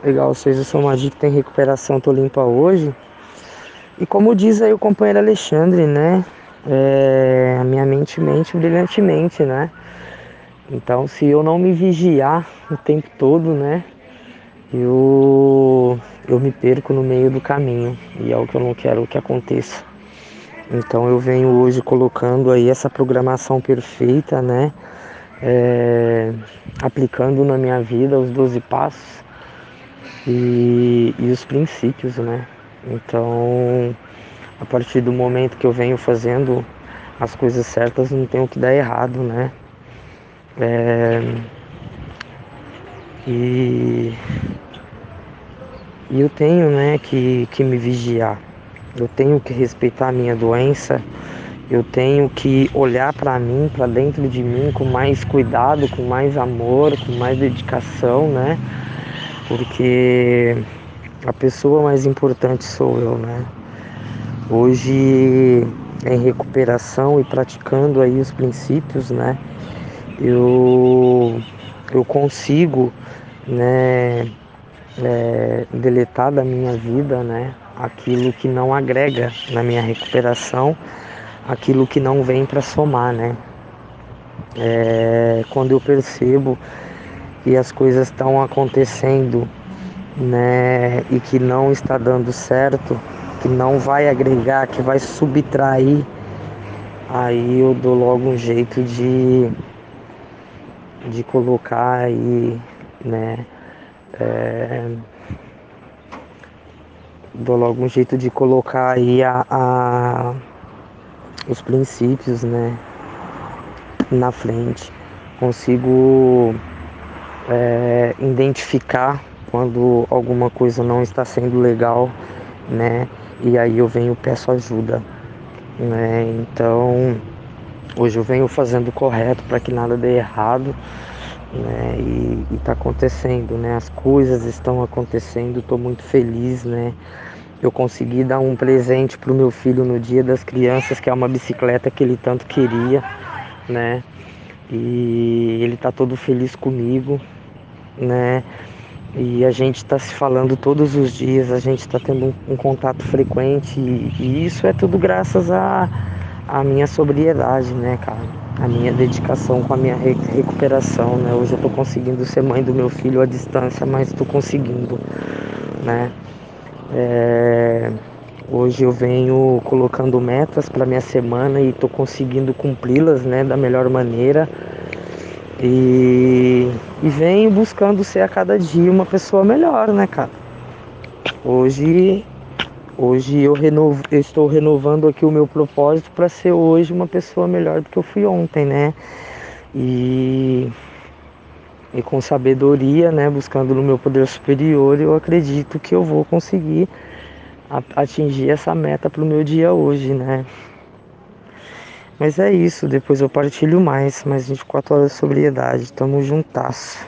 Legal, vocês, eu sou uma dica em recuperação, tô limpa hoje. E como diz aí o companheiro Alexandre, né? É, a minha mente mente brilhantemente, né? Então se eu não me vigiar o tempo todo, né? Eu, eu me perco no meio do caminho e é o que eu não quero que aconteça. Então eu venho hoje colocando aí essa programação perfeita, né? É, aplicando na minha vida os 12 passos e, e os princípios, né? Então, a partir do momento que eu venho fazendo as coisas certas, não tem o que dar errado, né? É, e, e eu tenho né, que, que me vigiar, eu tenho que respeitar a minha doença, eu tenho que olhar para mim, para dentro de mim com mais cuidado, com mais amor, com mais dedicação, né? Porque a pessoa mais importante sou eu, né? Hoje em recuperação e praticando aí os princípios, né? Eu eu consigo, né? É, deletar da minha vida, né? Aquilo que não agrega na minha recuperação, aquilo que não vem para somar, né? É, quando eu percebo que as coisas estão acontecendo né, e que não está dando certo, que não vai agregar, que vai subtrair, aí eu dou logo um jeito de, de colocar aí, né, é, dou logo um jeito de colocar aí a, a os princípios, né, na frente. Consigo é, identificar quando alguma coisa não está sendo legal, né? E aí eu venho peço ajuda, né? Então hoje eu venho fazendo o correto para que nada dê errado, né? E, está acontecendo, né? As coisas estão acontecendo, estou muito feliz, né? Eu consegui dar um presente para o meu filho no Dia das Crianças, que é uma bicicleta que ele tanto queria, né? E ele está todo feliz comigo, né? E a gente está se falando todos os dias, a gente está tendo um, um, contato frequente e, e, isso é tudo graças à a, a, minha sobriedade, né, cara? A minha dedicação com a minha re recuperação, né? Hoje eu estou conseguindo ser mãe do meu filho à distância, mas estou conseguindo, né? É... Hoje eu venho colocando metas para minha semana e estou conseguindo cumpri-las, né, da melhor maneira. E, e venho buscando ser a cada dia uma pessoa melhor, né, cara? Hoje, hoje eu, renovo, eu estou renovando aqui o meu propósito para ser hoje uma pessoa melhor do que eu fui ontem, né? E, e com sabedoria, né, buscando no meu poder superior, eu acredito que eu vou conseguir atingir essa meta para o meu dia hoje, né? Mas é isso, depois eu partilho mais, mais 24 horas de sobriedade. Tamo juntasso.